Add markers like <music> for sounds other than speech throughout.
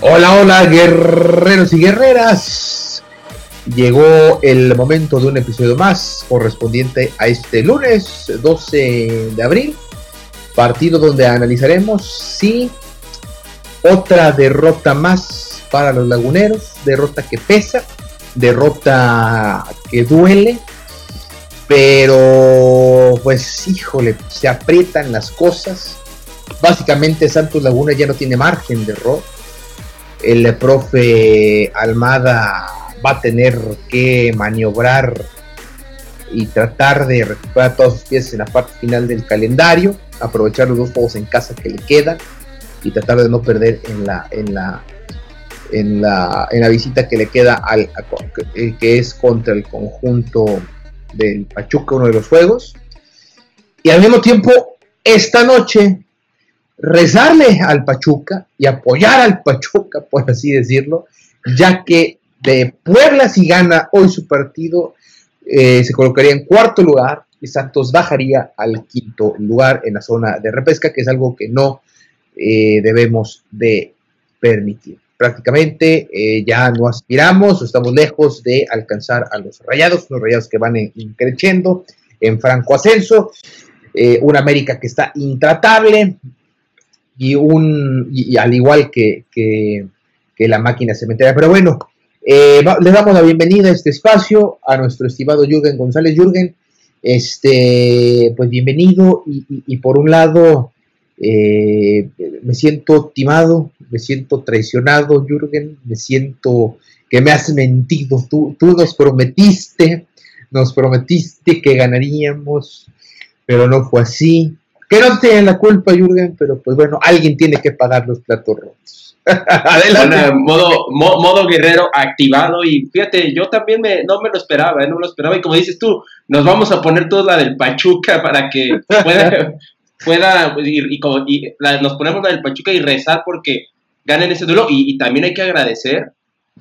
Hola, hola, guerreros y guerreras. Llegó el momento de un episodio más correspondiente a este lunes 12 de abril. Partido donde analizaremos si otra derrota más para los laguneros. Derrota que pesa, derrota que duele. Pero, pues, híjole, se aprietan las cosas. Básicamente Santos Laguna ya no tiene margen de error el profe Almada va a tener que maniobrar y tratar de recuperar todas sus piezas en la parte final del calendario, aprovechar los dos juegos en casa que le quedan y tratar de no perder en la en la en la, en la visita que le queda al que es contra el conjunto del Pachuca uno de los juegos y al mismo tiempo esta noche rezarle al Pachuca y apoyar al Pachuca, por así decirlo, ya que de Puebla si gana hoy su partido eh, se colocaría en cuarto lugar y Santos bajaría al quinto lugar en la zona de repesca, que es algo que no eh, debemos de permitir. Prácticamente eh, ya no aspiramos, estamos lejos de alcanzar a los rayados, los rayados que van creciendo en franco ascenso, una América que está intratable, y un y, al igual que, la máquina cementera. Pero bueno, eh, le damos la bienvenida a este espacio a nuestro estimado Jürgen González. Jürgen, este, pues bienvenido y, por un lado eh, me siento timado, me siento traicionado, Jürgen, me siento que me has mentido. Tú, tú nos prometiste, nos prometiste que ganaríamos, pero no fue así que no tienen la culpa, Jürgen, pero pues bueno, alguien tiene que pagar los platos rotos. <laughs> Adelante. modo, modo guerrero activado y fíjate, yo también me, no me lo esperaba, ¿eh? no me lo esperaba y como dices tú, nos vamos a poner toda la del Pachuca para que pueda, <laughs> pueda y, nos ponemos la del Pachuca y rezar porque ganen ese duelo y, también hay que agradecer,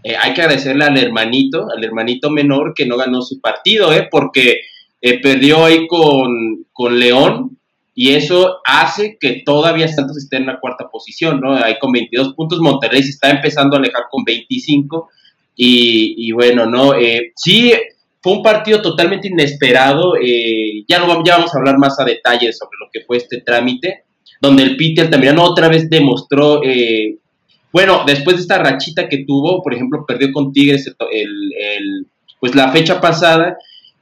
eh, hay que agradecerle al hermanito, al hermanito menor que no ganó su partido, ¿eh? porque eh, perdió ahí con, con León y eso hace que todavía Santos esté en la cuarta posición, ¿no? Ahí con 22 puntos, Monterrey se está empezando a alejar con 25 y, bueno, ¿no? Eh, sí, fue un partido totalmente inesperado, eh, ya, no, ya vamos a hablar más a detalle sobre lo que fue este trámite, donde el Peter también otra vez demostró, eh, bueno, después de esta rachita que tuvo, por ejemplo, perdió con Tigres el, pues la fecha pasada,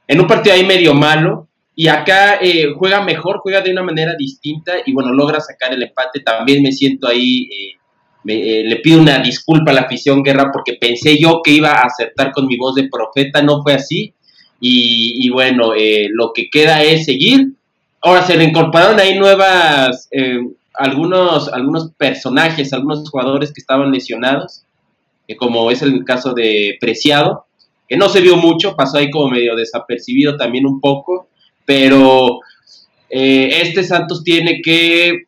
en un partido ahí medio malo, y acá eh, juega mejor, juega de una manera distinta y bueno, logra sacar el empate. También me siento ahí, eh, eh, le pido una disculpa a la afición guerra porque pensé yo que iba a acertar con mi voz de profeta, no fue así. Y, bueno, lo que queda es seguir. Ahora se reincorporaron ahí nuevas, algunos, algunos personajes, algunos jugadores que estaban lesionados, como es el caso de Preciado, que no se vio mucho, pasó ahí como medio desapercibido también un poco pero eh, este Santos tiene que,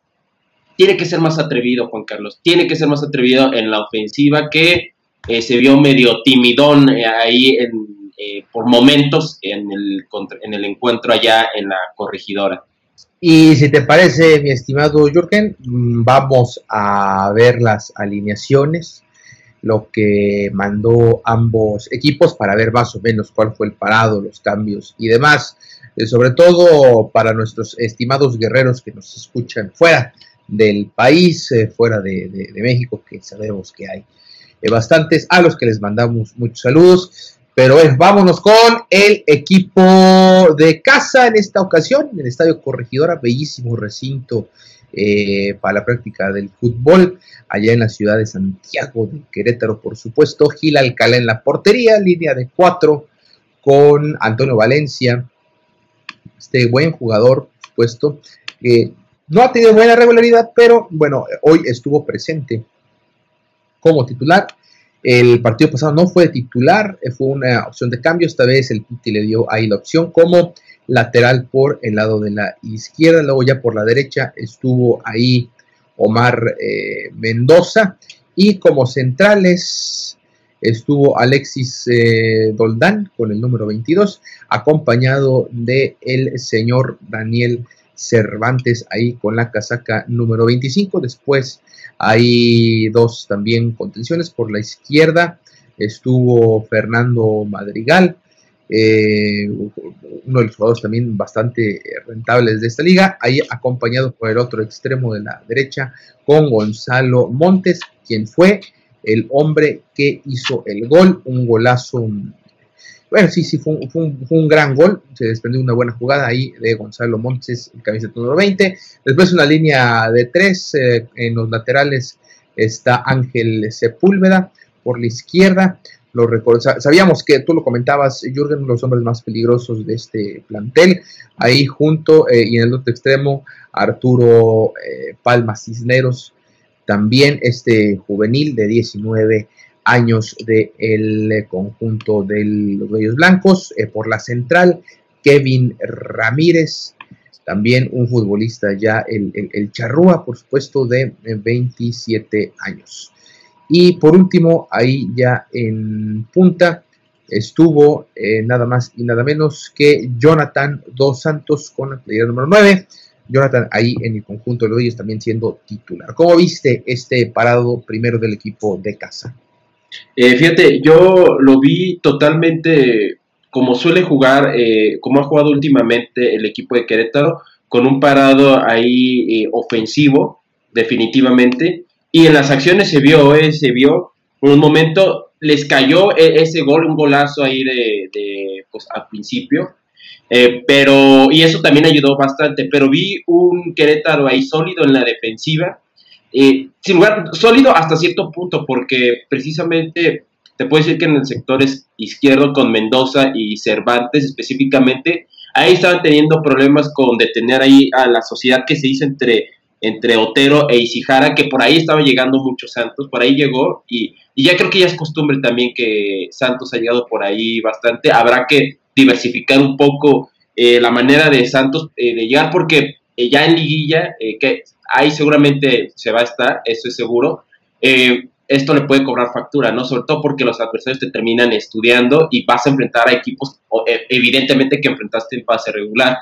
tiene que ser más atrevido, Juan Carlos, tiene que ser más atrevido en la ofensiva que eh, se vio medio timidón eh, ahí por momentos en el, en el encuentro allá en la corregidora. Y si te parece, mi estimado Jürgen, mm, vamos a ver las alineaciones. lo que mandó ambos equipos para ver más o menos cuál fue el parado, los cambios y demás. Eh, sobre todo para nuestros estimados guerreros que nos escuchan fuera del país, eh, fuera de, México, que sabemos que hay eh, bastantes, a los que les mandamos muchos saludos. Pero vámonos con el equipo de casa en esta ocasión, en el Estadio Corregidora, bellísimo recinto para la práctica del fútbol, allá en la ciudad de Santiago de Querétaro, por supuesto. Gil Alcalá en la portería, línea de cuatro con Antonio Valencia, este buen jugador, por supuesto, que no ha tenido buena regularidad, pero bueno, hoy estuvo presente como titular. El partido pasado no fue titular, eh, fue una opción de cambio. Esta vez el Piti le dio ahí la opción como lateral por el lado de la izquierda. Luego ya por la derecha estuvo ahí Omar eh, Mendoza. Y como centrales estuvo Alexis eh, Doldán con el número 22, acompañado de el señor Daniel Cervantes ahí con la casaca número 25. Después hay dos también contenciones por la izquierda. Estuvo Fernando Madrigal, eh, uno de los jugadores también bastante rentables de esta liga, ahí acompañado por el otro extremo de la derecha con Gonzalo Montes, quien fue el hombre que hizo el gol, un golazo. Bueno, sí, sí, fue un, gran gol. Se desprendió una buena jugada ahí de Gonzalo Montes, el camiseta número 20. Después una línea de tres. Eh, en los laterales está Ángel Sepúlveda por la izquierda. Lo sabíamos que tú lo comentabas, Jürgen, los hombres más peligrosos de este plantel. Ahí junto eh, y en el otro extremo, Arturo eh, Palma Cisneros, también este juvenil de 19 años del conjunto de los Bellos Blancos. Eh, por la central, Kevin Ramírez, también un futbolista ya, el, el, Charrúa, por supuesto, de 27 años. Y por último, ahí ya en punta, estuvo eh, nada más y nada menos que Jonathan Dos Santos con la playera número 9. Jonathan ahí en el conjunto de los también siendo titular. ¿Cómo viste este parado primero del equipo de casa? Eh, fíjate, yo lo vi totalmente como suele jugar, eh, como ha jugado últimamente el equipo de Querétaro, con un parado ahí eh, ofensivo, definitivamente. Y en las acciones se vio, se vio, en un momento les cayó e, ese gol, un golazo ahí de, de pues, al principio, eh, pero, y eso también ayudó bastante, pero vi un Querétaro ahí sólido en la defensiva, eh, sin lugar, sólido hasta cierto punto, porque precisamente te puedo decir que en el sector izquierdo con Mendoza y Cervantes específicamente, ahí estaban teniendo problemas con detener ahí a la sociedad que se hizo entre, entre Otero e Isijara, que por ahí estaba llegando muchos Santos, por ahí llegó y, y ya creo que ya es costumbre también que Santos ha llegado por ahí bastante, habrá que diversificar un poco eh, la manera de Santos eh, de llegar, porque eh, ya en liguilla, que ahí seguramente se va a estar, eso es seguro, esto le puede cobrar factura, ¿no? Sobre todo porque los adversarios te terminan estudiando y vas a enfrentar a equipos, evidentemente, que enfrentaste en fase regular.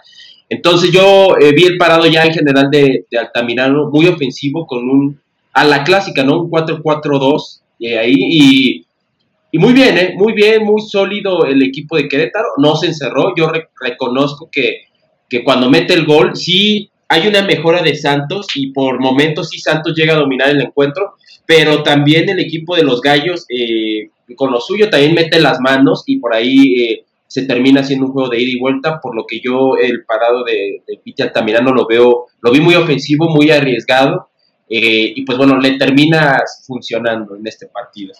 Entonces yo vi el parado ya en general de, Altamirano muy ofensivo con un, a la clásica, ¿no? Un 4-4-2 ahí y y muy bien, ¿eh? muy bien, muy sólido el equipo de Querétaro, no se encerró, yo reconozco que, que, cuando mete el gol, sí hay una mejora de Santos y por momentos sí Santos llega a dominar el encuentro, pero también el equipo de los Gallos eh, con lo suyo también mete las manos y por ahí eh, se termina haciendo un juego de ida y vuelta, por lo que yo el parado de, de Piti Altamirano lo veo, lo vi muy ofensivo, muy arriesgado, eh, y pues bueno, le termina funcionando en este partido.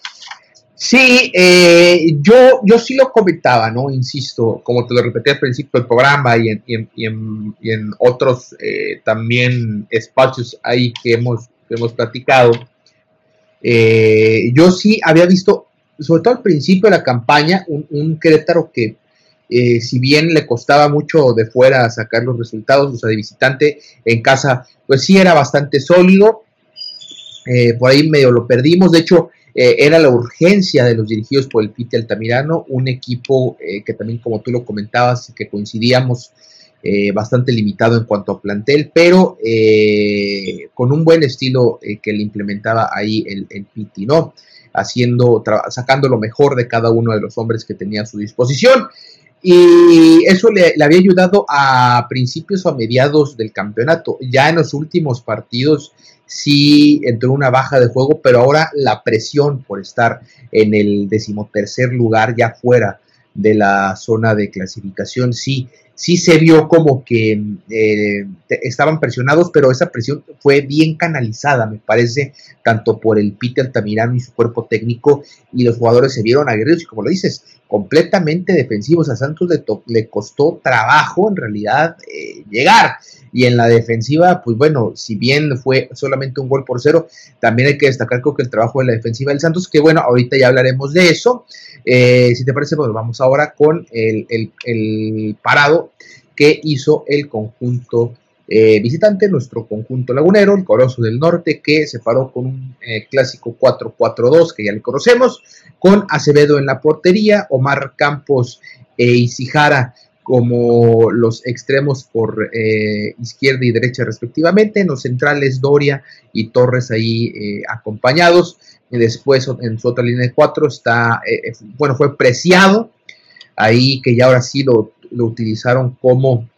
Sí, eh, yo, yo sí lo comentaba, ¿no? Insisto, como te lo repetí al principio del programa y en, y en, y en, otros eh, también espacios ahí que hemos, hemos platicado. Eh, yo sí había visto, sobre todo al principio de la campaña, un, un Querétaro que, si bien le costaba mucho de fuera sacar los resultados, o sea, de visitante en casa, pues sí era bastante sólido. por ahí medio lo perdimos. De hecho, eh, era la urgencia de los dirigidos por el Pite Altamirano, un equipo eh, que también, como tú lo comentabas, que coincidíamos, eh, bastante limitado en cuanto a plantel, pero con un buen estilo que le implementaba ahí el, el Piti, ¿no? haciendo, sacando lo mejor de cada uno de los hombres que tenía a su disposición. Y eso le, había ayudado a principios o a mediados del campeonato. Ya en los últimos partidos sí entró una baja de juego, pero ahora la presión por estar en el decimotercer lugar ya fuera de la zona de clasificación sí sí se vio como que eh, estaban presionados, pero esa presión fue bien canalizada, me parece, tanto por el Peter Altamirano y su cuerpo técnico, y los jugadores se vieron aguerridos, y como lo dices, completamente defensivos. A Santos le, le costó trabajo, en realidad, eh, llegar. Y en la defensiva, pues bueno, si bien fue solamente un gol por cero, también hay que destacar creo que el trabajo de la defensiva del Santos, que bueno, ahorita ya hablaremos de eso. Eh, si te parece, pues vamos ahora con el, parado que hizo el conjunto eh, visitante, nuestro conjunto lagunero, el Corozo del Norte, que se paró con un eh, clásico 4-4-2, que ya le conocemos, con Acevedo en la portería, Omar Campos e Isijara como los extremos por izquierda y derecha respectivamente, en los centrales Doria y Torres ahí acompañados, y después en su otra línea de cuatro está, eh, eh, bueno, fue preciado, ahí que ya ahora sí lo, utilizaron como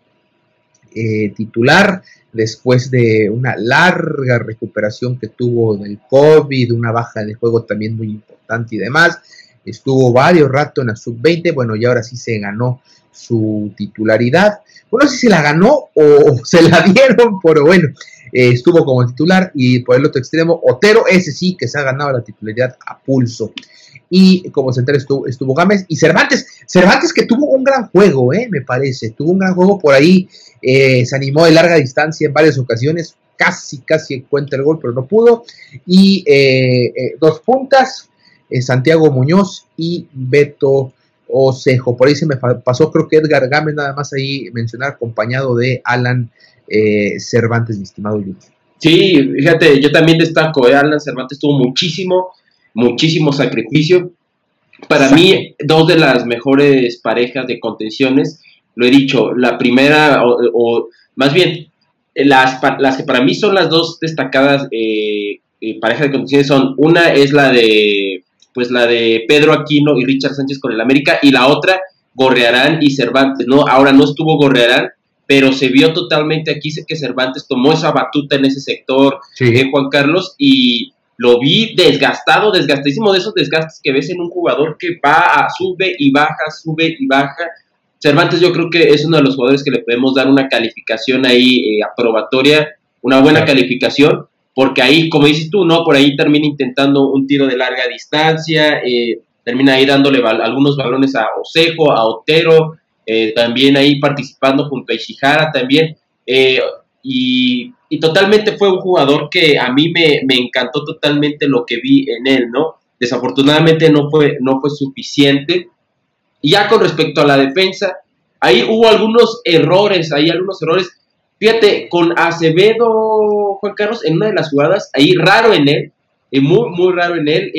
eh, titular, después de una larga recuperación que tuvo del COVID, una baja de juego también muy importante y demás. Estuvo varios rato en la sub-20, bueno, y ahora sí se ganó su titularidad. Bueno, no sé si la ganó o <laughs> se la dieron, pero bueno, eh, estuvo como titular y por el otro extremo Otero, ese sí que se ha ganado la titularidad a pulso. Y como central estuvo, estuvo Gámez y Cervantes, Cervantes que tuvo un gran juego, eh, me parece, tuvo un gran juego por ahí, eh, se animó de larga distancia en varias ocasiones, casi, casi encuentra el gol, pero no pudo. Y dos puntas, Santiago Muñoz y Beto Osejo. Por ahí se me pasó, creo que Edgar Gámez, nada más ahí mencionar, acompañado de Alan eh, Cervantes, mi estimado Sí, fíjate, yo también destaco, eh, Alan Cervantes tuvo muchísimo, muchísimo sacrificio. Para mí, dos de las mejores parejas de contenciones, lo he dicho, la primera, o, más bien, las, las que para mí son las dos destacadas eh, parejas de contenciones son, una es la de, pues la de Pedro Aquino y Richard Sánchez con el América, y la otra, Gorrearán y Cervantes, ¿no? Ahora no estuvo Gorrearán, pero se vio totalmente aquí, sé que Cervantes tomó esa batuta en ese sector, eh, Juan Carlos, y lo vi desgastado, desgastadísimo de esos desgastes que ves en un jugador que va, sube y baja, sube y baja. Cervantes yo creo que es uno de los jugadores que le podemos dar una calificación ahí eh, aprobatoria, una buena calificación, porque ahí, como dices tú, ¿no? Por ahí termina intentando un tiro de larga distancia, eh, termina ahí dándole algunos balones a Osejo, a Otero, eh, también ahí participando junto a Ishihara también. Eh, y, totalmente fue un jugador que a mí me, encantó totalmente lo que vi en él, ¿no? Desafortunadamente no fue, no fue suficiente. Y ya con respecto a la defensa, ahí hubo algunos errores, ahí algunos errores. Fíjate, con Acevedo, Juan Carlos, en una de las jugadas, ahí raro en él, eh, muy, muy raro en él,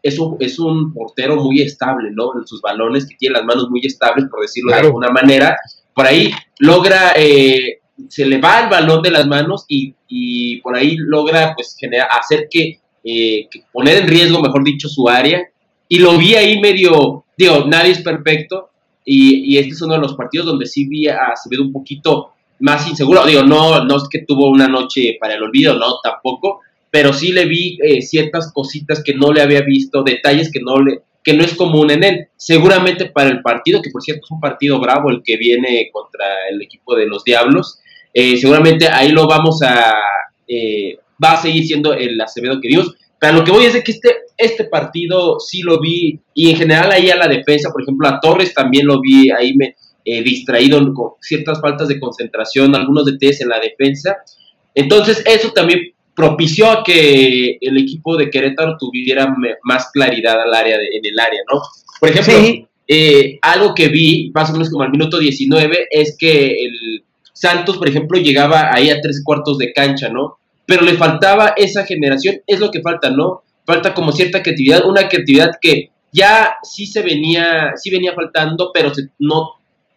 es un, es un portero muy estable, ¿no? En sus balones, que tiene las manos muy estables, por decirlo de alguna manera. Por ahí logra, eh, se le va el balón de las manos y, y por ahí logra, pues, generar, hacer que, eh, poner en riesgo, mejor dicho, su área. Y lo vi ahí medio, digo, nadie es perfecto. Y, y este es uno de los partidos donde sí vi a ve un poquito más inseguro. Digo, no, no es que tuvo una noche para el olvido, no, tampoco pero sí le vi eh, ciertas cositas que no le había visto, detalles que no le que no es común en él. Seguramente para el partido, que por cierto es un partido bravo el que viene contra el equipo de los Diablos, eh, seguramente ahí lo vamos a eh, va a seguir siendo el Acevedo que Dios. Pero lo que voy es de que este, este partido sí lo vi, y en general ahí a la defensa, por ejemplo, a Torres también lo vi ahí me, distraído con ciertas faltas de concentración, algunos de DTs en la defensa. Entonces, eso también propició a que el equipo de Querétaro tuviera más claridad al área en el área, ¿no? Por ejemplo, eh, algo que vi más o menos como al minuto 19 es que el Santos, por ejemplo, llegaba ahí a tres cuartos de cancha, ¿no? Pero le faltaba esa generación, es lo que falta, ¿no? Falta como cierta creatividad, una creatividad que ya sí se venía, sí venía faltando, pero no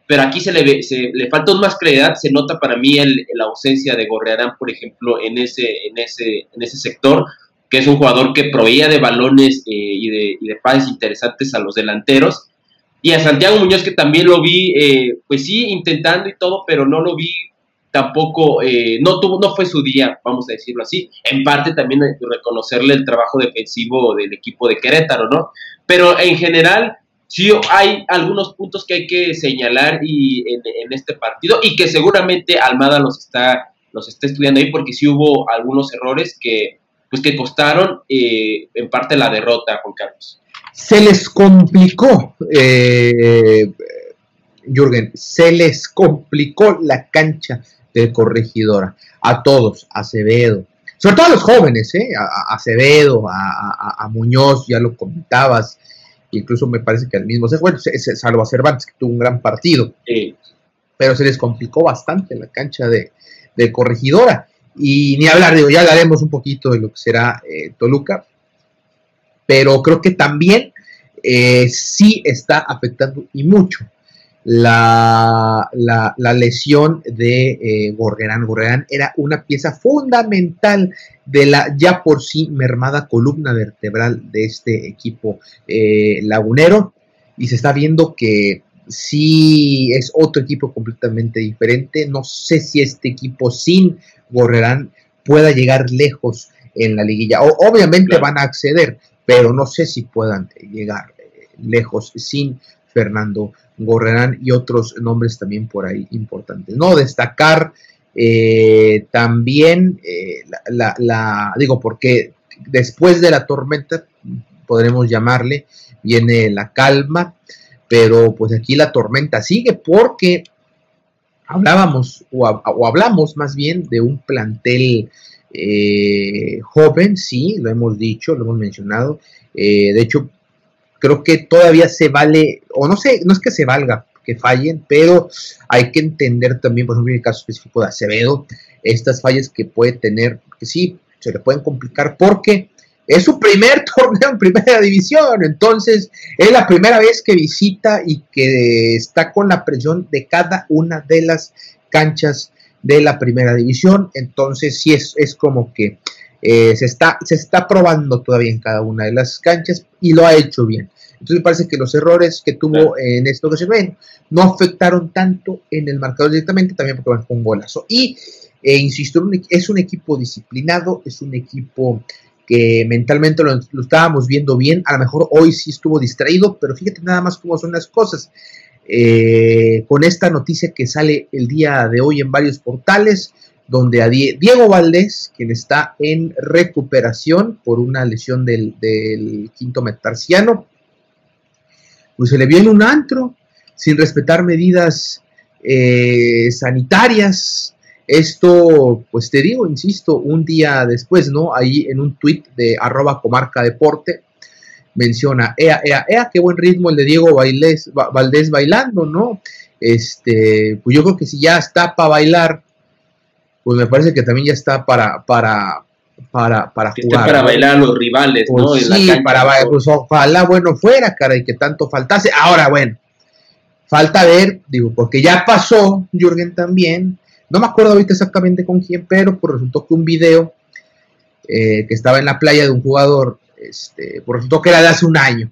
pero aquí se le, se, le falta más claridad, se nota para mí la ausencia de Gorrearán, por ejemplo, en ese, en ese, en ese sector, que es un jugador que proveía de balones eh, y, de, y de pases interesantes a los delanteros. Y a Santiago Muñoz, que también lo vi, eh, pues sí, intentando y todo, pero no lo vi tampoco, eh, no tuvo, no fue su día, vamos a decirlo así. En parte también reconocerle el trabajo defensivo del equipo de Querétaro, ¿no? Pero en general, sí hay algunos puntos que hay que señalar y en, este partido y que seguramente Almada los está, los está estudiando ahí porque sí hubo algunos errores que, pues que costaron eh, en parte la derrota, Juan Carlos. Se les complicó, eh, Jürgen, se les complicó la cancha de corregidora a todos, a Acevedo, sobre todo a los jóvenes, ¿eh? a, Acevedo, a, Muñoz, ya lo comentabas, incluso me parece que al mismo, bueno, salvo a Cervantes, que tuvo un gran partido, pero se les complicó bastante la cancha de, corregidora. Y ni hablar, digo, ya hablaremos un poquito de lo que será eh, Toluca, pero creo que también eh, sí está afectando y mucho la, la, lesión de eh, Gorgerán. Gorgerán era una pieza fundamental de la ya por sí mermada columna vertebral de este equipo eh, lagunero y se está viendo que sí es otro equipo completamente diferente. No sé si este equipo sin Gorgerán pueda llegar lejos en la liguilla. obviamente van a acceder, pero no sé si puedan llegar eh, lejos sin Fernando Gorrerán y otros nombres también por ahí importantes. No destacar eh, también eh, la, digo, porque después de la tormenta, podremos llamarle, viene la calma, pero pues aquí la tormenta sigue porque hablábamos o, hablamos más bien de un plantel joven, sí, lo hemos dicho, lo hemos mencionado. de hecho, creo que todavía se vale, o no sé, no es que se valga que fallen, pero hay que entender también, por ejemplo, en el caso específico de Acevedo, estas fallas que puede tener, que sí, se le pueden complicar porque es su primer <laughs> torneo en primera división, entonces es la primera vez que visita y que está con la presión de cada una de las canchas de la primera división, entonces sí es, es como que eh, se, está, se está probando todavía en cada una de las canchas y lo ha hecho bien. Entonces me parece que los errores que tuvo en esto que se ven no afectaron tanto en el marcador directamente, también porque van con un golazo. Y, eh, insisto, es un equipo disciplinado, es un equipo que mentalmente lo, estábamos viendo bien, a lo mejor hoy sí estuvo distraído, pero fíjate nada más cómo son las cosas. Eh, con esta noticia que sale el día de hoy en varios portales, donde a Diego Valdés, quien está en recuperación por una lesión del, quinto metarciano, pues se le vio en un antro, sin respetar medidas eh, sanitarias. Esto, pues te digo, insisto, un día después, ¿no? Ahí en un tuit de arroba comarca deporte, menciona, ea, ea, ea, qué buen ritmo el de Diego Valdés bailando, ¿no? Este, pues yo creo que si ya está para bailar, pues me parece que también ya está para, para, para, para jugar. para bailar a los rivales, ¿no? Pues sí, para bailar, pues ojalá bueno fuera, cara, y que tanto faltase. Ahora, bueno, falta ver, digo, porque ya pasó, Jürgen también, no me acuerdo ahorita exactamente con quién, pero pues resultó que un video eh, que estaba en la playa de un jugador, este, pues resultó que era de hace un año.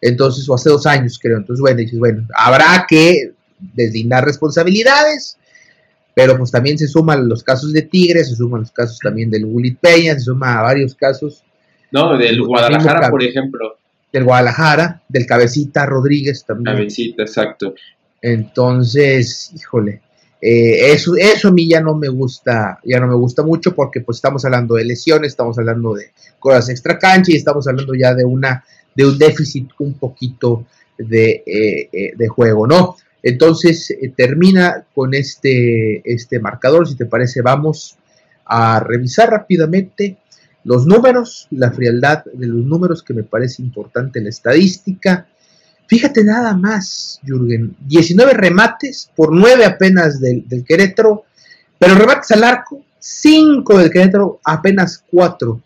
Entonces, o hace dos años, creo. Entonces, bueno, dices, bueno, habrá que deslindar responsabilidades pero pues también se suman los casos de Tigres, se suman los casos también del Gulit Peña, se suma a varios casos. No, del Guadalajara, por ejemplo. Del Guadalajara, del Cabecita Rodríguez también. Cabecita, exacto. Entonces, híjole, eh, eso, eso a mí ya no me gusta, ya no me gusta mucho porque pues estamos hablando de lesiones, estamos hablando de cosas extra cancha y estamos hablando ya de una, de un déficit un poquito de, eh, eh, de juego, ¿no? Entonces eh, termina con este, este marcador. Si te parece, vamos a revisar rápidamente los números, la frialdad de los números que me parece importante en la estadística. Fíjate nada más, Jürgen, 19 remates por 9 apenas del, del Querétaro, pero remates al arco, 5 del Querétaro, apenas 4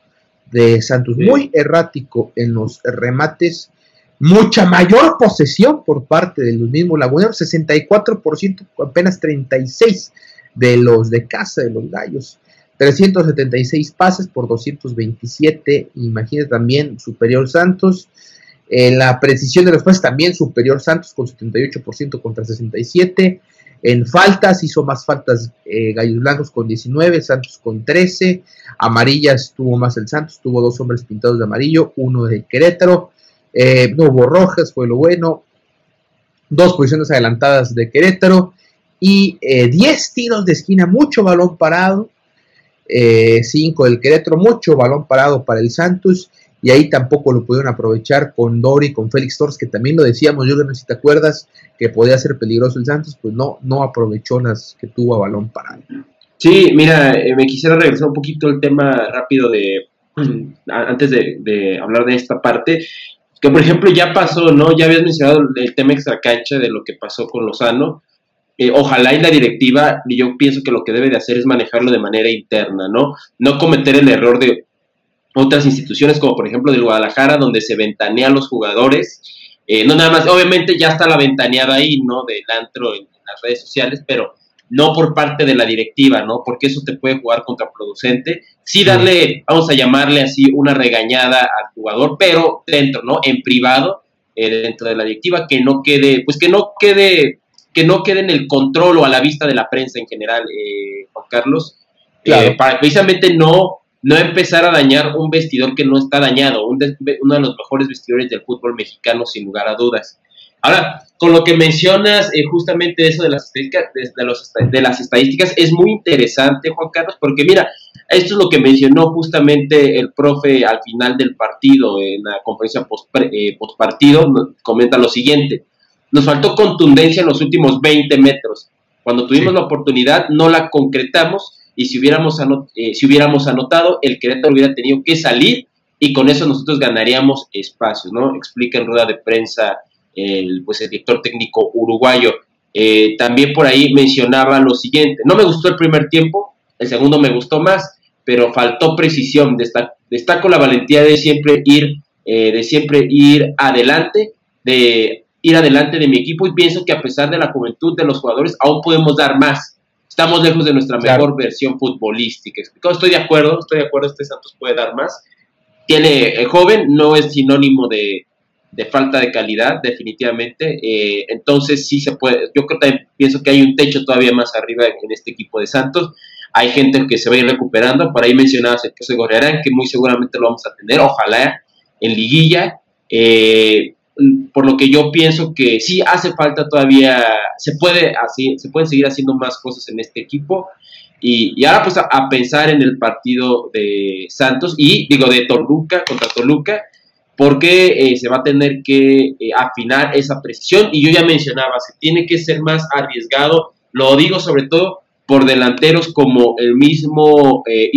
de Santos. Muy errático en los remates mucha mayor posesión por parte de los mismos laguneros, 64%, apenas 36% de los de casa de los gallos. 376 pases por 227, imagínate también superior Santos. En la precisión de los pases también superior Santos con 78% contra 67. En faltas hizo más faltas eh, Gallos Blancos con 19, Santos con 13. Amarillas tuvo más el Santos, tuvo dos hombres pintados de amarillo, uno de Querétaro. Eh, no hubo rojas, fue lo bueno. Dos posiciones adelantadas de Querétaro y 10 eh, tiros de esquina, mucho balón parado. 5 del Querétaro, mucho balón parado para el Santos y ahí tampoco lo pudieron aprovechar con Dori, con Félix Torres, que también lo decíamos, yo no sé si te acuerdas, que podía ser peligroso el Santos, pues no, no aprovechó las que tuvo a balón parado. Sí, mira, eh, me quisiera regresar un poquito el tema rápido de, <clears throat> antes de, hablar de esta parte, que por ejemplo ya pasó, ¿no? Ya habías mencionado el tema extra cancha de lo que pasó con Lozano, eh, ojalá y la directiva, yo pienso que lo que debe de hacer es manejarlo de manera interna, ¿no? No cometer el error de otras instituciones como por ejemplo de Guadalajara donde se ventanean los jugadores. Eh, no nada más, obviamente ya está la ventaneada ahí, ¿no? Del antro en, las redes sociales, pero no por parte de la directiva, ¿no? Porque eso te puede jugar contraproducente. Sí darle, vamos a llamarle así, una regañada al jugador, pero dentro, ¿no? En privado, eh, dentro de la directiva, que no quede, pues que no quede, que no quede en el control o a la vista de la prensa en general, eh, Juan Carlos. para precisamente no no empezar a dañar un vestidor que no está dañado, uno de los mejores vestidores del fútbol mexicano, sin lugar a dudas. Ahora, con lo que mencionas eh, justamente eso de las, estadísticas, de, las estadísticas, es muy interesante, Juan Carlos, porque mira, esto es lo que mencionó justamente el profe al final del partido, en la conferencia post, eh, partido, comenta lo siguiente, nos faltó contundencia en los últimos 20 metros. Cuando tuvimos la oportunidad, no la concretamos y si hubiéramos, eh, si hubiéramos anotado, el Querétaro hubiera tenido que salir y con eso nosotros ganaríamos espacio, ¿no? Explica en rueda de prensa el, pues, el director técnico uruguayo. Eh, también por ahí mencionaba lo siguiente, no me gustó el primer tiempo, el segundo me gustó más, pero faltó precisión, destaco, la valentía de siempre ir, eh, de siempre ir adelante, de ir adelante de mi equipo y pienso que a pesar de la juventud de los jugadores aún podemos dar más estamos lejos de nuestra mejor versión futbolística. Estoy de acuerdo, estoy de acuerdo, este Santos puede dar más. Tiene el joven, no es sinónimo de, falta de calidad, definitivamente. Eh, entonces sí se puede, yo creo también pienso que hay un techo todavía más arriba en este equipo de Santos. Hay gente que se va a ir recuperando, por ahí mencionabas el caso de que muy seguramente lo vamos a tener, ojalá en liguilla. Eh, por lo que yo pienso que sí hace falta todavía, se puede así, se pueden seguir haciendo más cosas en este equipo. Y, ahora pues a, pensar en el partido de Santos y digo de Toluca contra Toluca, porque eh, se va a tener que eh, afinar esa precisión. Y yo ya mencionaba, se tiene que ser más arriesgado, lo digo sobre todo por delanteros como el mismo eh,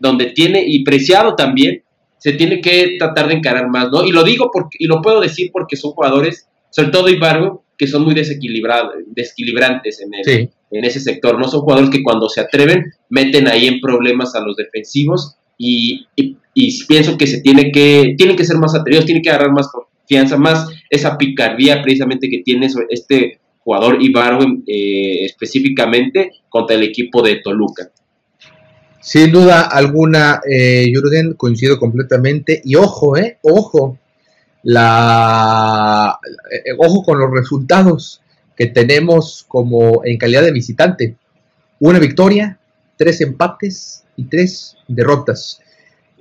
donde tiene, y Preciado también, se tiene que tratar de encarar más, ¿no? Y lo digo porque, y lo puedo decir porque son jugadores, sobre todo Ibargo, que son muy desequilibrados, desequilibrantes en, en ese sector, ¿no? Son jugadores que cuando se atreven meten ahí en problemas a los defensivos y, pienso que se tiene que, tienen que ser más atrevidos, tienen que agarrar más confianza, más esa picardía precisamente que tiene este jugador Ibargo eh, específicamente contra el equipo de Toluca. Sin duda alguna, eh, Jürgen, coincido completamente. Y ojo, eh, ojo, la, eh, ojo con los resultados que tenemos como en calidad de visitante. Una victoria, tres empates y tres derrotas.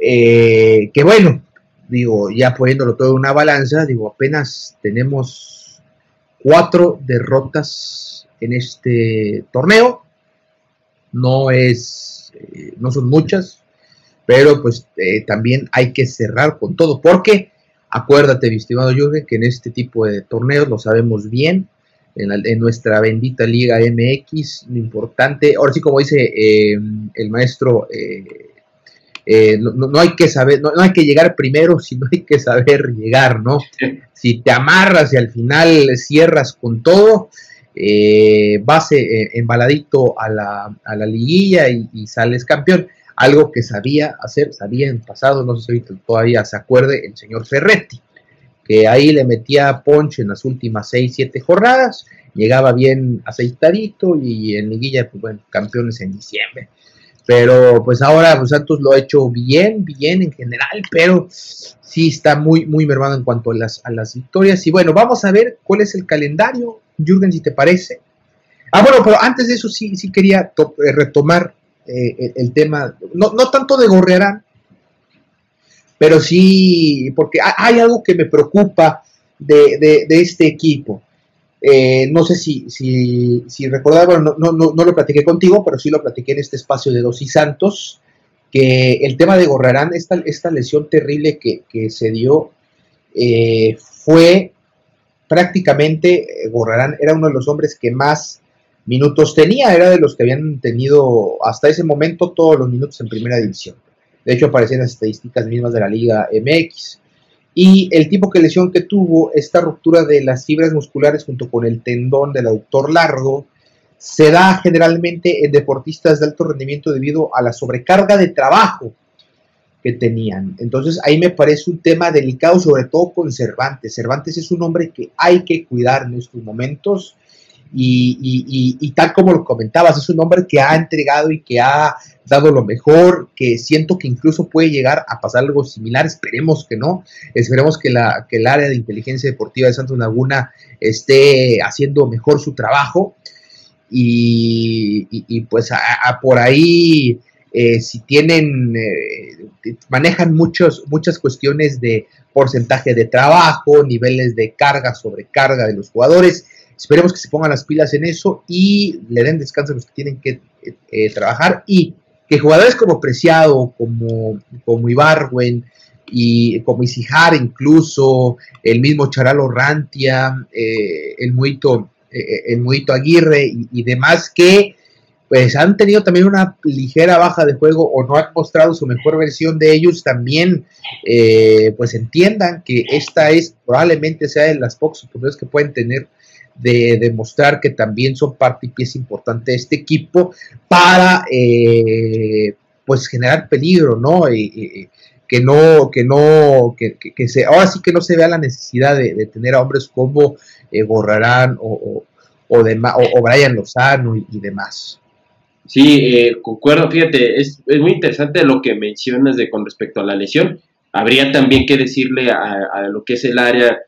Eh, que bueno, digo, ya poniéndolo todo en una balanza, digo, apenas tenemos cuatro derrotas en este torneo. No es eh, no son muchas, pero pues eh, también hay que cerrar con todo, porque acuérdate, mi estimado Jürgen, que en este tipo de torneos lo sabemos bien, en, nuestra bendita Liga MX, lo importante, ahora sí como dice eh, el maestro, no, hay que saber, no, hay que llegar primero, <laughs> sino hay que saber llegar, ¿no? Si te amarras y al final cierras con todo, eh, vas eh, embaladito a la, a la liguilla y, sales campeón. Algo que sabía hacer, sabía en pasado, no sé si todavía se acuerde, el señor Ferretti, que ahí le metía ponche en las últimas 6, 7 jornadas, llegaba bien aceitadito y en liguilla, pues bueno, campeones en diciembre. Pero pues ahora pues, Santos lo ha hecho bien, bien en general, pero sí está muy, muy mermado en cuanto a las, a las victorias. Y bueno, vamos a ver cuál es el calendario, Jürgen, si te parece. Ah, bueno, pero antes de eso sí, sí quería eh, retomar eh, el, tema, no, no tanto de Gorrearán, pero sí, porque hay algo que me preocupa de, este equipo. Eh, no sé si, si, si recordaba, no, no, no, lo platiqué contigo, pero sí lo platiqué en este espacio de Dos y Santos, que el tema de Gorrarán, esta, esta lesión terrible que, se dio, eh, fue prácticamente, eh, Gorrarán era uno de los hombres que más minutos tenía, era de los que habían tenido hasta ese momento todos los minutos en primera división. De hecho, aparecían las estadísticas mismas de la Liga MX. Y el tipo de lesión que tuvo, esta ruptura de las fibras musculares junto con el tendón del aductor largo, se da generalmente en deportistas de alto rendimiento debido a la sobrecarga de trabajo que tenían. Entonces ahí me parece un tema delicado, sobre todo con Cervantes. Cervantes es un hombre que hay que cuidar en estos momentos y, tal como lo comentabas, es un hombre que ha entregado y que ha dado lo mejor, que siento que incluso puede llegar a pasar algo similar, esperemos que no, esperemos que, la, que el área de inteligencia deportiva de Santos Laguna esté haciendo mejor su trabajo y, pues por ahí eh, si tienen, eh, manejan muchos, muchas cuestiones de porcentaje de trabajo, niveles de carga, sobrecarga de los jugadores, Esperemos que se pongan las pilas en eso y le den descanso a los que tienen que eh, trabajar y que jugadores como Preciado, como, como Ibarwen y como Isijar incluso, el mismo Charalo Rantia, eh, el Muito, eh, el Muito Aguirre y, demás que pues han tenido también una ligera baja de juego o no han mostrado su mejor versión de ellos, también pues entiendan que esta es probablemente sea de las pocas oportunidades que pueden tener de demostrar que también son parte y pieza importante de este equipo para eh, pues generar peligro, ¿no? Y, que no, que no, que, se, ahora sí que no se vea la necesidad de, tener a hombres como eh, Gorrarán o, o, o, Brian Lozano y, demás. Sí, eh, concuerdo, fíjate, es, es, muy interesante lo que mencionas de con respecto a la lesión. Habría también que decirle a, a lo que es el área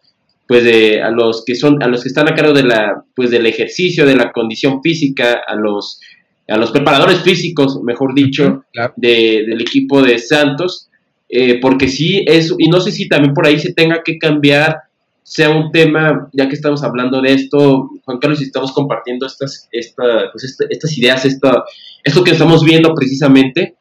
pues de a los que son a los que están a cargo de la pues del ejercicio de la condición física a los a los preparadores físicos mejor dicho del equipo de Santos eh, porque sí es y no sé si también por ahí se tenga que cambiar sea un tema ya que estamos hablando de esto Juan Carlos y estamos compartiendo estas pues estas ideas esto esto que estamos viendo precisamente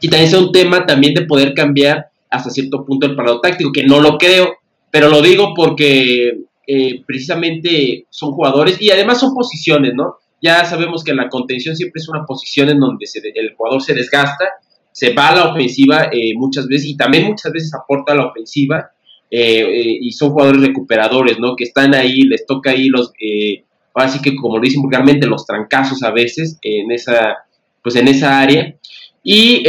y también sea un tema también de poder cambiar hasta cierto punto el parado táctico que no lo creo pero lo digo porque eh, precisamente son jugadores y además son posiciones, ¿no? Ya sabemos que la contención siempre es una posición en donde el jugador se desgasta, se va a la ofensiva eh, muchas veces y también muchas veces aporta a la ofensiva eh, y son jugadores recuperadores, ¿no? Que están ahí, les toca ahí los, ahora sí que como lo dicen vulgarmente, los trancazos a veces en esa, pues en esa área. Y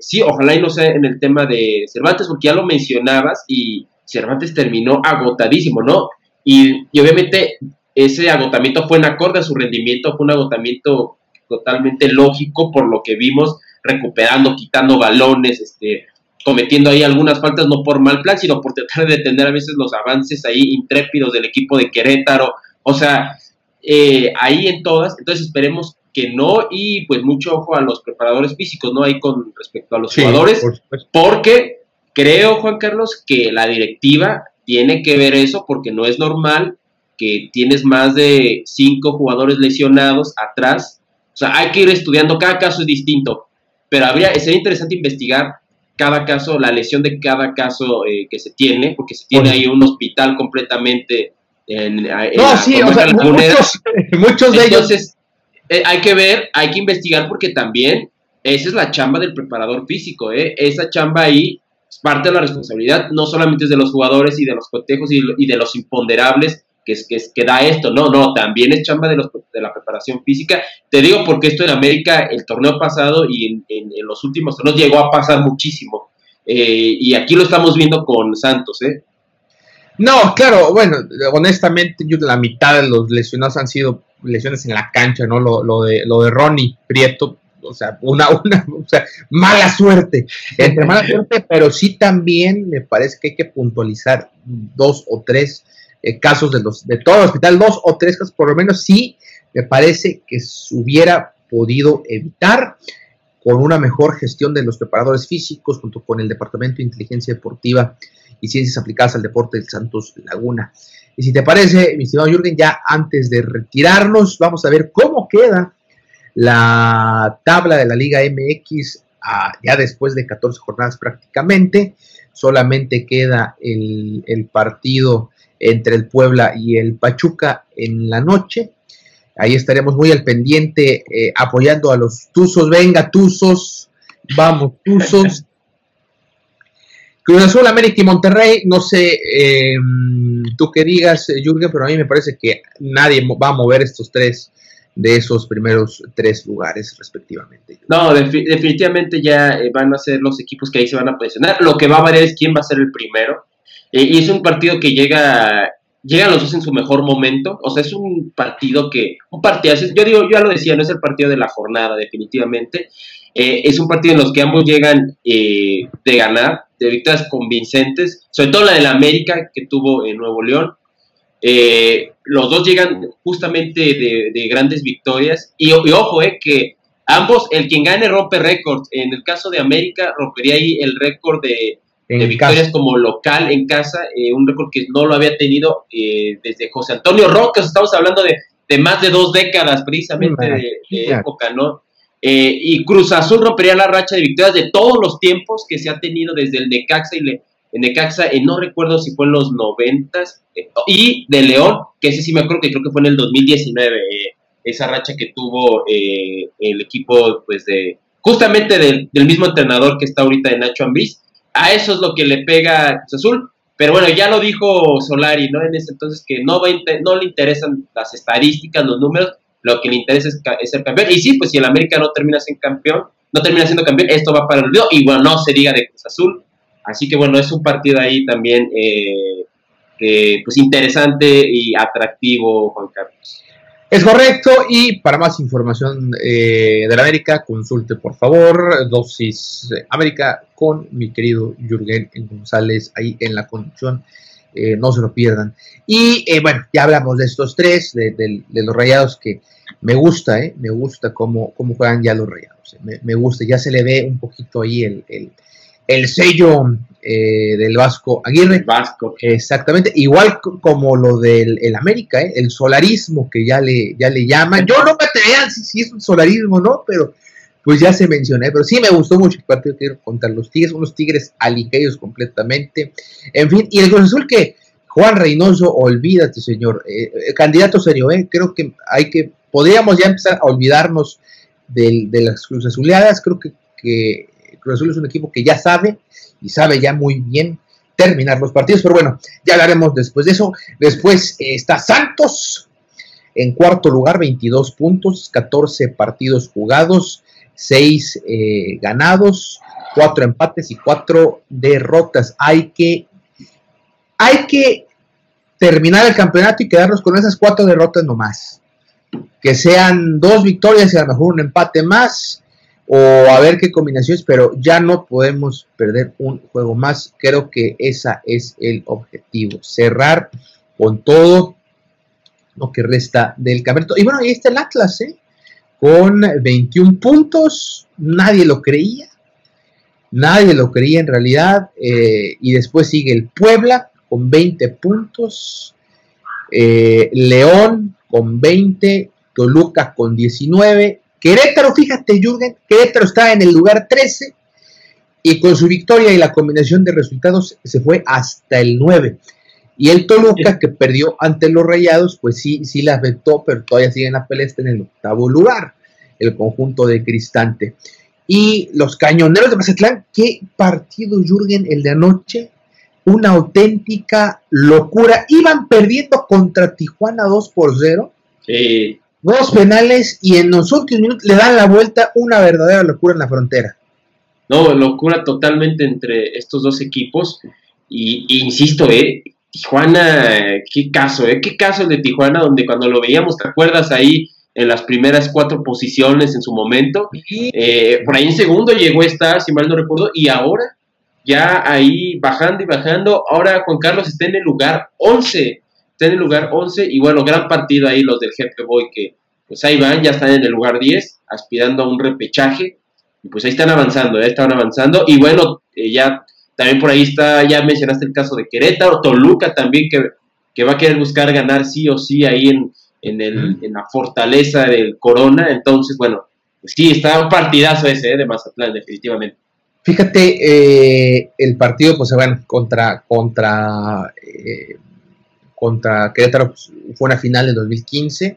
sí, ojalá y no sea en el tema de Cervantes, porque ya lo mencionabas y Cervantes terminó agotadísimo, ¿no? Y, obviamente ese agotamiento fue en acorde a su rendimiento, fue un agotamiento totalmente lógico por lo que vimos, recuperando, quitando balones, este, cometiendo ahí algunas faltas, no por mal plan, sino por tratar de detener a veces los avances ahí intrépidos del equipo de Querétaro. O sea, eh, ahí en todas, entonces esperemos que no, y pues mucho ojo a los preparadores físicos, ¿no? Ahí con respecto a los jugadores, porque Creo, Juan Carlos, que la directiva tiene que ver eso porque no es normal que tienes más de cinco jugadores lesionados atrás. O sea, hay que ir estudiando, cada caso es distinto, pero habría, sería interesante investigar cada caso, la lesión de cada caso eh, que se tiene, porque se tiene ahí un hospital completamente en, no, sí, o sea, muchos, <laughs> muchos, de Entonces, eh, hay que ver, hay que investigar porque también esa es la chamba del preparador físico, ¿eh? Esa chamba ahí parte de la responsabilidad no solamente es de los jugadores y de los cotejos y, de los imponderables que, es, que, da esto, no, no, también es chamba de, los, de la preparación física. Te digo porque esto en América, el torneo pasado y en, los últimos torneos llegó a pasar muchísimo. Eh, y aquí lo estamos viendo con Santos, ¿eh? No, claro, bueno, honestamente, yo la mitad de los lesionados han sido lesiones en la cancha, ¿no? Lo, lo de, lo de Ronnie Prieto, o sea, una, una <laughs> o sea, mala suerte, entre mala suerte, pero sí también me parece que hay que puntualizar dos o tres eh, casos de los de todo el hospital, dos o tres casos, por lo menos sí me parece que se hubiera podido evitar con una mejor gestión de los preparadores físicos, junto con el Departamento de Inteligencia Deportiva y Ciencias Aplicadas al Deporte del Santos Laguna. Y si te parece, mi estimado Jürgen, ya antes de retirarnos, vamos a ver cómo queda la tabla de la Liga MX ah, ya después de 14 jornadas prácticamente. Solamente queda el, el partido entre el Puebla y el Pachuca en la noche. Ahí estaremos muy al pendiente eh, apoyando a los Tuzos. Venga, Tuzos. Vamos, Tuzos. <laughs> Cruz Azul, América y Monterrey, no sé eh, tú qué digas, Jürgen, pero a mí me parece que nadie va a mover estos tres de esos primeros tres lugares respectivamente. No, definitivamente ya eh, van a ser los equipos que ahí se van a posicionar. Lo que va a variar es quién va a ser el primero. y es un partido que llega llegan los dos en su mejor momento. O sea, es un partido que, un partido, yo digo, yo ya lo decía, no es el partido de la jornada, definitivamente. Eh, es un partido en los que ambos llegan eh, de ganar, de victorias convincentes, sobre todo la del América que tuvo en Nuevo León. Eh, los dos llegan justamente de, grandes victorias. Y, y ojo, eh, que ambos, el quien gane rompe récord. En el caso de América, rompería ahí el récord de, de victorias como local en casa, eh, un récord que no lo había tenido eh, desde José Antonio Rojas, estamos hablando de, más de dos décadas precisamente de, época, ¿no? Eh, y Cruz Azul rompería la racha de victorias de todos los tiempos que se ha tenido desde el Necaxa y le, el Necaxa, no recuerdo si fue en los noventas, y de León, que ese sí me acuerdo que creo que fue en el 2019, esa racha que tuvo el equipo, pues de, justamente del, del mismo entrenador que está ahorita en Nacho Ambriz, a eso es lo que le pega Cruz Azul. Pero bueno, ya lo dijo Solari, ¿no? En ese entonces que no, va no le interesan las estadísticas, los números, lo que le interesa es, ser campeón. Y sí, pues si el América no termina siendo campeón, no termina siendo campeón, esto va para el olvido. Y bueno, no se diga de Cruz Azul. Así que bueno, es un partido ahí también eh, pues interesante y atractivo, Juan Carlos. Es correcto, y para más información eh, de la América, consulte por favor Dosis América con mi querido Jürgen González ahí en la conducción. Eh, no se lo pierdan. Y eh, bueno, ya hablamos de estos tres, de, los rayados que me gusta, me gusta cómo, cómo juegan ya los rayados. Me, gusta, ya se le ve un poquito ahí el sello eh, del Vasco Aguirre. Vasco. Exactamente, igual como lo del el América, ¿eh? el solarismo que ya le, ya le llaman. Yo no me atrevería si, es un solarismo, ¿no? Pero pues ya se mencioné, pero sí me gustó mucho el partido que contra los Tigres, unos Tigres aliqueos completamente. En fin, y el Cruz Azul que Juan Reynoso, olvídate, señor, eh, candidato serio, ¿eh? creo que hay que, podríamos ya empezar a olvidarnos de las Cruz Azuleadas, creo que, que Cruz es un equipo que ya sabe y sabe ya muy bien terminar los partidos, pero bueno, ya hablaremos después de eso. Después eh, está Santos en cuarto lugar, 22 puntos, 14 partidos jugados, 6 eh, ganados, 4 empates y 4 derrotas. Hay que, hay que terminar el campeonato y quedarnos con esas 4 derrotas nomás. Que sean dos victorias y a lo mejor un empate más o a ver qué combinaciones, pero ya no podemos perder un juego más. Creo que ese es el objetivo, cerrar con todo lo que resta del campeonato. Y bueno, ahí está el Atlas, ¿eh? con 21 puntos, nadie lo creía, nadie lo creía en realidad, eh, y después sigue el Puebla con 20 puntos, eh, León con 20, Toluca con 19, Querétaro, fíjate, Jürgen, Querétaro está en el lugar 13 y con su victoria y la combinación de resultados se fue hasta el 9. Y el Toluca, que perdió ante los Rayados, pues sí, sí la afectó, pero todavía sigue en la pelea, está en el octavo lugar, el conjunto de Cristante. Y los cañoneros de Mazatlán, qué partido, Jürgen, el de anoche, una auténtica locura. Iban perdiendo contra Tijuana 2 por 0. Sí dos penales y en los últimos minutos le dan la vuelta una verdadera locura en la frontera. No, locura totalmente entre estos dos equipos. Y, insisto, eh, Tijuana, qué caso, eh, qué caso el de Tijuana, donde cuando lo veíamos, ¿te acuerdas ahí? en las primeras cuatro posiciones en su momento. Eh, por ahí en segundo llegó a estar, si mal no recuerdo, y ahora ya ahí bajando y bajando. Ahora Juan Carlos está en el lugar 11. Está en el lugar 11 y bueno, gran partido ahí los del Jefe Boy que pues ahí van, ya están en el lugar 10, aspirando a un repechaje. Y pues ahí están avanzando, ya están avanzando. Y bueno, eh, ya también por ahí está, ya mencionaste el caso de Querétaro, Toluca también que, que va a querer buscar ganar sí o sí ahí en, en, el, en la fortaleza del Corona. Entonces, bueno, pues sí, está un partidazo ese eh, de Mazatlán, definitivamente. Fíjate, eh, el partido, pues, bueno, contra, contra, eh, contra Querétaro pues, fue una final en 2015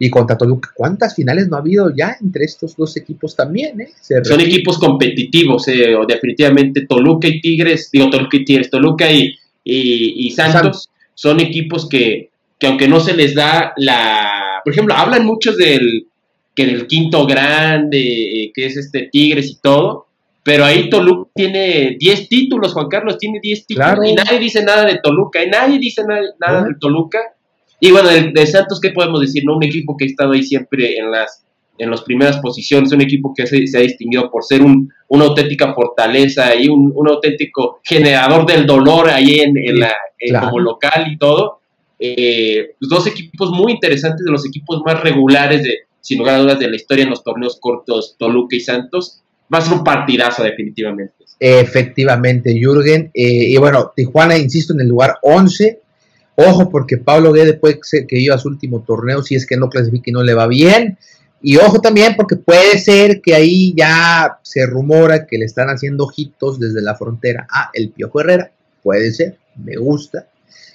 y contra Toluca. ¿Cuántas finales no ha habido ya entre estos dos equipos también? Eh? Son equipos competitivos, eh, definitivamente Toluca y Tigres, digo Toluca y Tigres, Toluca y, y, Santos, son equipos que, que aunque no se les da la... Por ejemplo, hablan muchos del que del quinto grande, que es este Tigres y todo, pero ahí Toluca tiene 10 títulos, Juan Carlos tiene 10 títulos. Y nadie dice nada de Toluca, y nadie dice nada, de Toluca. Y bueno, de, Santos, ¿qué podemos decir? no Un equipo que ha estado ahí siempre en las en las primeras posiciones, un equipo que se, ha distinguido por ser un, una auténtica fortaleza y un, un, auténtico generador del dolor ahí en, la, como local y todo. Eh, dos equipos muy interesantes, de los equipos más regulares, de, sin lugar a dudas, de la historia en los torneos cortos, Toluca y Santos va a ser un partidazo definitivamente. Efectivamente, Jürgen. Eh, y bueno, Tijuana, insisto, en el lugar 11. Ojo, porque Pablo Guede puede ser que iba a su último torneo, si es que no clasifica y no le va bien. Y ojo también, porque puede ser que ahí ya se rumora que le están haciendo ojitos desde la frontera a el Piojo Herrera. Puede ser, me gusta.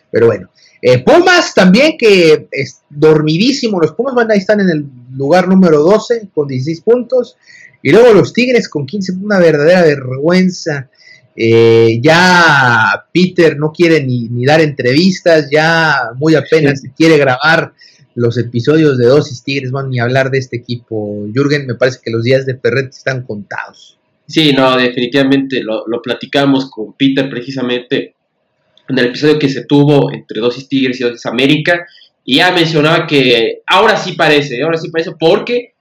Pero bueno, eh, Pumas también, que es dormidísimo. Los Pumas van ahí están en el lugar número 12 con 16 puntos. Y luego los Tigres con 15, una verdadera vergüenza. Eh, ya Peter no quiere ni, dar entrevistas, ya muy apenas quiere grabar los episodios de Dosis Tigres, van ni hablar de este equipo. Jürgen, me parece que los días de Ferret están contados. Sí, no, definitivamente lo, lo platicamos con Peter precisamente en el episodio que se tuvo entre Dosis Tigres y Dosis América. Y ya mencionaba que ahora sí parece, ahora sí parece, porque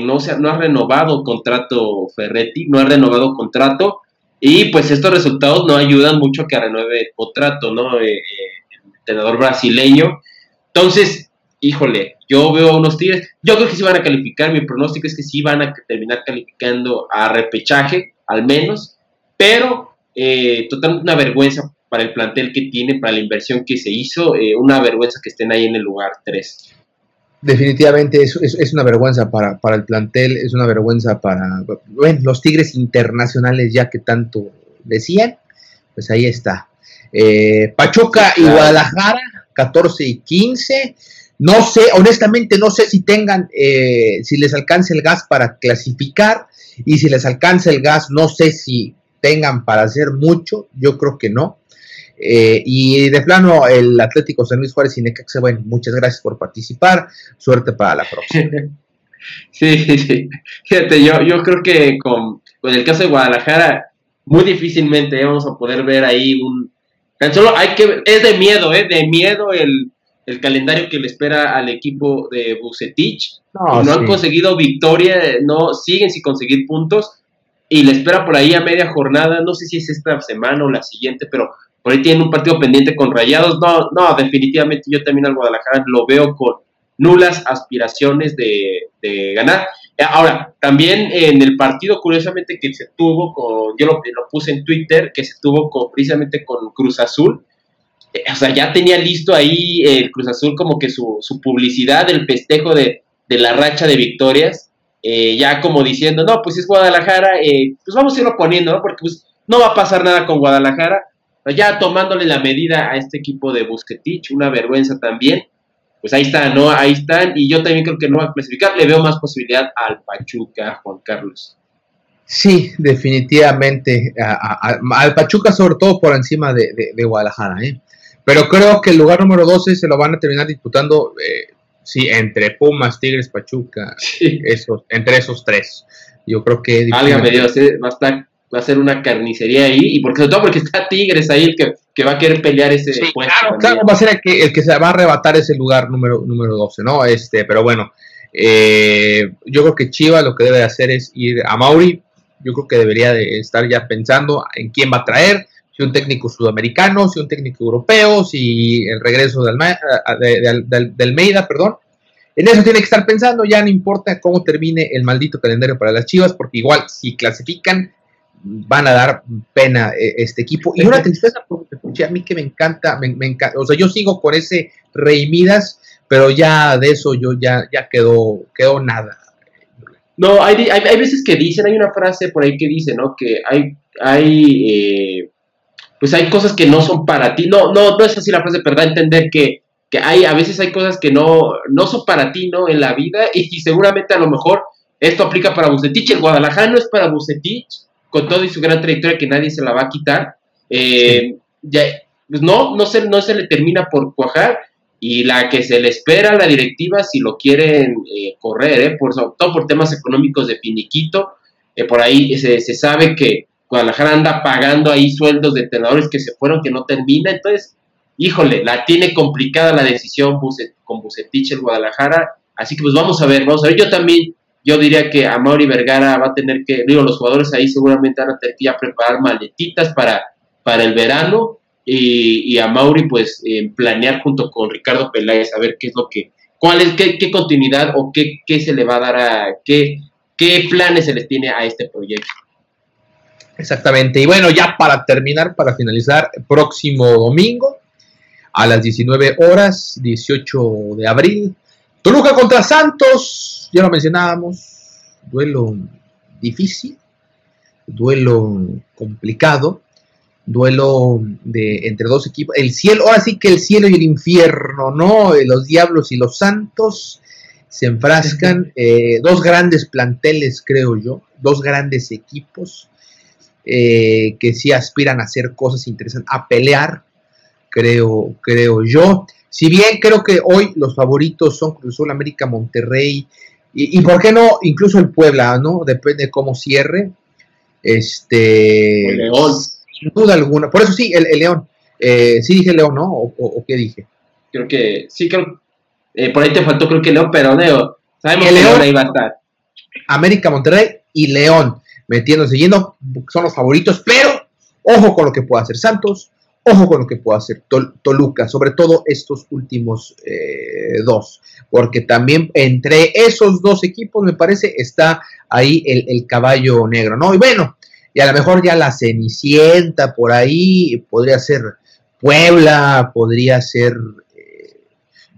no, se, no ha renovado contrato Ferretti, no ha renovado contrato y pues estos resultados no ayudan mucho que renueve el contrato, ¿no? Eh, eh, el entrenador brasileño. Entonces, híjole, yo veo a unos Tigres, yo creo que sí van a calificar, mi pronóstico es que sí van a terminar calificando a repechaje, al menos, pero eh, totalmente una vergüenza para el plantel que tiene, para la inversión que se hizo, eh, una vergüenza que estén ahí en el lugar 3 definitivamente es, es, una vergüenza para, el plantel, es una vergüenza para bueno, los Tigres internacionales ya que tanto decían, pues ahí está. Eh, Pachuca y Guadalajara, 14 y 15. No sé, honestamente no sé si tengan, eh, si les alcance el gas para clasificar y si les alcanza el gas, no sé si tengan para hacer mucho, yo creo que no. Eh, y de plano, el Atlético San Luis Juárez y Necaxa, bueno, muchas gracias por participar. Suerte para la próxima. <laughs> Sí, sí. Fíjate, yo, yo creo que con, el caso de Guadalajara, muy difícilmente vamos a poder ver ahí un. Tan solo hay que. Es de miedo, ¿eh? De miedo el, calendario que le espera al equipo de Bucetich. No, no han conseguido victoria, no siguen sin conseguir puntos. Y le espera por ahí a media jornada, no sé si es esta semana o la siguiente, pero por ahí tienen un partido pendiente con Rayados. No, no, definitivamente yo también al Guadalajara lo veo con nulas aspiraciones de, ganar. Ahora, también en el partido, curiosamente, que se tuvo con, yo lo, puse en Twitter, que se tuvo con, precisamente con Cruz Azul, eh, o sea, ya tenía listo ahí el Cruz Azul como que su, publicidad, el festejo de, la racha de victorias, eh, ya como diciendo, no, pues es Guadalajara, eh, pues vamos a irlo poniendo, ¿no? Porque pues no va a pasar nada con Guadalajara, ya tomándole la medida a este equipo de Busquetich, una vergüenza también. Pues ahí están, ¿no? Ahí están. Y yo también creo que no va a clasificar. Le veo más posibilidad al Pachuca, Juan Carlos. Sí, definitivamente. al Pachuca, sobre todo por encima de, Guadalajara. ¿eh? Pero creo que el lugar número 12 se lo van a terminar disputando, eh, sí, entre Pumas, Tigres, Pachuca, esos, entre esos tres. Yo creo que. Válgame Dios, ¿eh? va a estar va a ser una carnicería ahí, y porque, sobre todo porque está Tigres ahí el que, que va a querer pelear ese puesto. Claro, claro, va a ser el que, el que se va a arrebatar ese lugar número, número 12, ¿no? Este, pero bueno, Eh, yo creo que Chivas lo que debe hacer es ir a Mauri. Yo creo que debería de estar ya pensando en quién va a traer, si un técnico sudamericano, si un técnico europeo, si el regreso de, Almeida, perdón. En eso tiene que estar pensando, ya no importa cómo termine el maldito calendario para las Chivas, porque igual si clasifican van a dar pena eh, este equipo. Y una tristeza porque a mí que me encanta, me, encanta, o sea, yo sigo con ese Rey Midas, pero ya de eso yo ya, ya quedó, quedó nada. No, hay, hay, veces que dicen, hay una frase por ahí que dice, ¿no? Que hay, hay, eh, pues hay cosas que no son para ti. No, no, no es así la frase, pero da a entender que, que hay, a veces hay cosas que no, no son para ti, ¿no? En la vida, y, seguramente a lo mejor esto aplica para Bucetich. El Guadalajara no es para Bucetich, con todo y su gran trayectoria que nadie se la va a quitar. Eh, ya, pues no, no se, no se le termina por cuajar y la que se le espera a la directiva si lo quieren eh, correr, eh, por, sobre todo por temas económicos de finiquito, eh, por ahí se, se, sabe que Guadalajara anda pagando ahí sueldos de entrenadores que se fueron, que no termina, entonces, híjole, la tiene complicada la decisión con Bucetich en Guadalajara, así que pues vamos a ver, vamos a ver, yo también, yo diría que a Mauri Vergara va a tener que, digo, los jugadores ahí seguramente van a tener que ya preparar maletitas para, para el verano, y, a Mauri pues eh, planear junto con Ricardo Peláez a ver qué es lo que, cuál es, qué, continuidad o qué, qué, se le va a dar a, qué, qué planes se les tiene a este proyecto. Exactamente, y bueno, ya para terminar, para finalizar, próximo domingo a las 19 horas, 18 de abril, Toluca contra Santos, ya lo mencionábamos, duelo difícil, duelo complicado, duelo de entre dos equipos, el cielo, ahora sí que el cielo y el infierno, ¿no? Eh, los diablos y los santos se enfrascan, <laughs> eh, dos grandes planteles, creo yo, dos grandes equipos eh, que sí aspiran a hacer cosas interesantes, a pelear, creo, creo yo. Si bien creo que hoy los favoritos son Cruz América, Monterrey, y, y, por qué no, incluso el Puebla, ¿no? Depende de cómo cierre. Este. León sin duda alguna. Por eso sí, el, León. Eh, sí dije León, ¿no? O, qué dije? Creo que, sí, creo. Eh, por ahí te faltó, creo que León, pero Leo, sabemos que León ahí va a estar. América, Monterrey y León metiéndose yendo, son los favoritos, pero ojo con lo que pueda hacer Santos, ojo con lo que pueda hacer Toluca, sobre todo estos últimos eh, dos, porque también entre esos dos equipos, me parece, está ahí el, caballo negro, ¿no? Y bueno, y a lo mejor ya la Cenicienta por ahí, podría ser Puebla, podría ser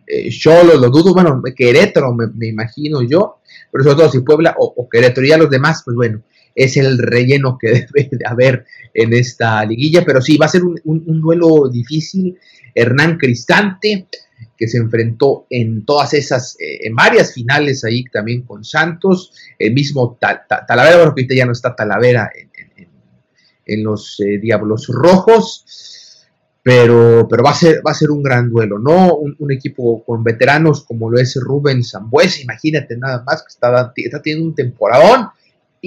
eh, Cholo, lo dudo, bueno, Querétaro me, imagino yo, pero sobre todo si Puebla o, Querétaro, y ya los demás, pues bueno, es el relleno que <laughs> debe de haber en esta liguilla, pero sí, va a ser un, duelo difícil. Hernán Cristante, que se enfrentó en todas esas, eh, en varias finales ahí también con Santos, el mismo Talavera, bueno, que ya no está Talavera en, en los eh, Diablos Rojos, pero, pero va, a ser, va a ser un gran duelo, ¿no? Un, equipo con veteranos como lo es Rubén Zambuesa, imagínate nada más que está, está teniendo un temporadón,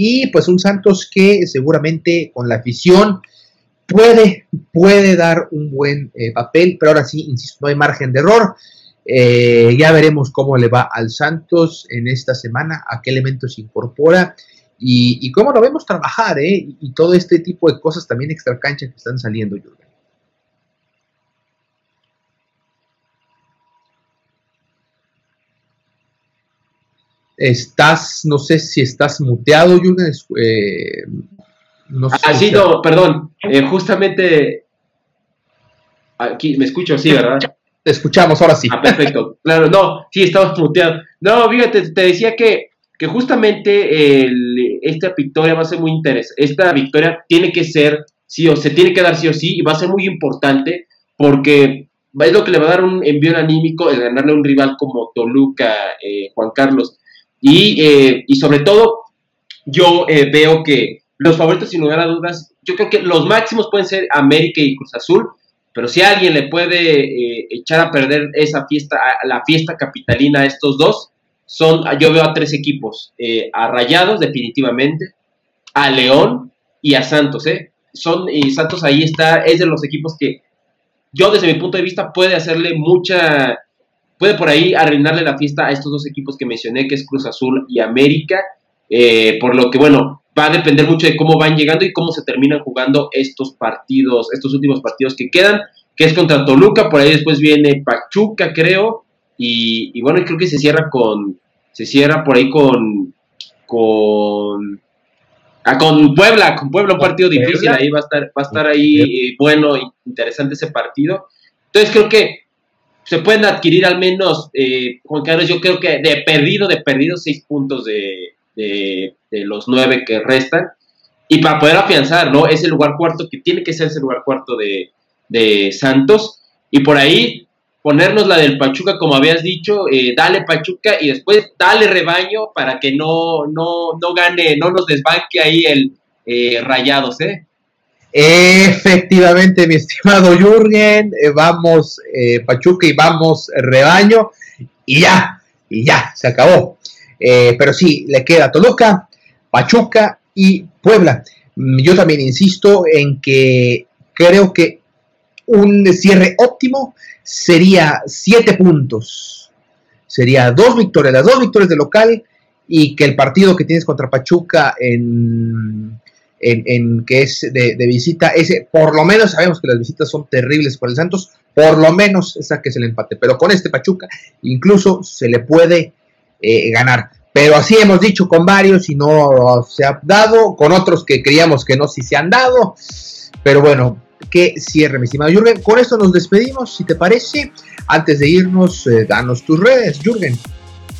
y pues un Santos que seguramente con la afición puede, puede dar un buen eh, papel, pero ahora sí, insisto, no hay margen de error. Eh, ya veremos cómo le va al Santos en esta semana, a qué elementos incorpora y, cómo lo vemos trabajar, ¿eh? Y, todo este tipo de cosas también extra cancha que están saliendo, Jürgen. Estás, no sé si estás muteado, Jürgen. Eh, no sé ah, sí, no, perdón. Eh, justamente aquí me escucho, sí, ¿verdad? Te escuchamos, ahora sí. Ah, perfecto. Claro, no, sí, estabas muteado. No, fíjate, te decía que que justamente esta victoria va a ser muy interesante. Esta victoria tiene que ser, sí o se tiene que dar sí o sí, y va a ser muy importante porque es lo que le va a dar un envío anímico el ganarle a un rival como Toluca, eh, Juan Carlos. Y, eh, y, sobre todo, yo eh, veo que los favoritos, sin lugar a dudas, yo creo que los máximos pueden ser América y Cruz Azul, pero si alguien le puede echar a perder esa fiesta, la fiesta capitalina a estos dos, son, yo veo a tres equipos, eh, a Rayados definitivamente, a León y a Santos, ¿eh? Son, y Santos ahí está, es de los equipos que yo desde mi punto de vista puede hacerle mucha, puede por ahí arruinarle la fiesta a estos dos equipos que mencioné, que es Cruz Azul y América. Eh, por lo que, bueno, va a depender mucho de cómo van llegando y cómo se terminan jugando estos partidos, estos últimos partidos que quedan, que es contra Toluca, por ahí después viene Pachuca, creo, y, y bueno, creo que se cierra con, se cierra por ahí con, con, ah, con Puebla, con Puebla, un partido difícil, ahí va a estar, va a estar ahí eh, bueno, interesante ese partido. Entonces creo que se pueden adquirir al menos, eh, Juan Carlos, yo creo que de perdido, de perdido, seis puntos de, de, los nueve que restan. Y para poder afianzar, ¿no? Ese lugar cuarto que tiene que ser ese lugar cuarto de, de Santos. Y por ahí ponernos la del Pachuca, como habías dicho, eh, dale Pachuca y después dale rebaño para que no, no, no gane, no nos desbanque ahí el eh, Rayados, ¿eh? Efectivamente, mi estimado Jürgen, eh, vamos Pachuca y vamos rebaño y ya, y ya, se acabó. pero sí, le queda Toluca, Pachuca y Puebla. Mm, yo también insisto en que creo que un cierre óptimo sería siete puntos. Sería dos victorias, las dos victorias de local y que el partido que tienes contra Pachuca en, en, que es de, visita, ese, por lo menos sabemos que las visitas son terribles con el Santos, por lo menos esa que es el empate. Pero con este Pachuca incluso se le puede eh, ganar. Pero así hemos dicho con varios y no se ha dado, con otros que creíamos que no, si se han dado. Pero bueno, que cierre, mi estimado Jürgen. Con esto nos despedimos, si te parece. Antes de irnos, eh, danos tus redes, Jürgen.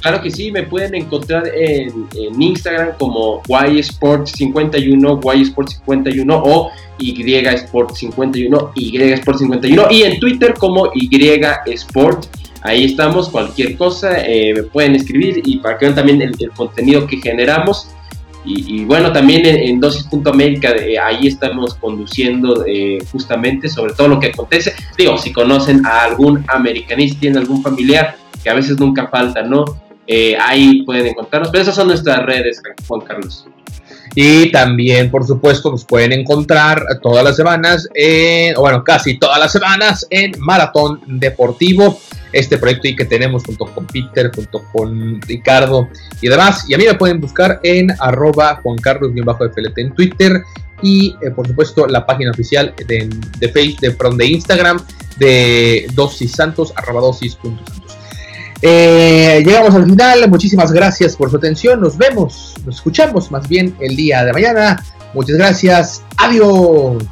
Claro que sí, me pueden encontrar en, Instagram como YSport51, YSport51 o YSport51, YSport51 y en Twitter como YSport. Ahí estamos, cualquier cosa eh, me pueden escribir y para que vean también el contenido que generamos. Y, bueno, también en, Dosis.América, eh, ahí estamos conduciendo eh, justamente sobre todo lo que acontece. Digo, si conocen a algún americanista, tienen algún familiar, que a veces nunca falta, ¿no? Eh, ahí pueden encontrarnos. Pero esas son nuestras redes, Juan Carlos. Y también, por supuesto, nos pueden encontrar todas las semanas, en, bueno, casi todas las semanas en Maratón Deportivo este proyecto y que tenemos junto con Peter, junto con Ricardo y demás. Y a mí me pueden buscar en arroba Juan Carlos-FLT en Twitter y eh, por supuesto la página oficial de, Facebook, de, Instagram de dosis santos, arroba dosis eh, llegamos al final, muchísimas gracias por su atención, nos vemos, nos escuchamos más bien el día de mañana. Muchas gracias, adiós.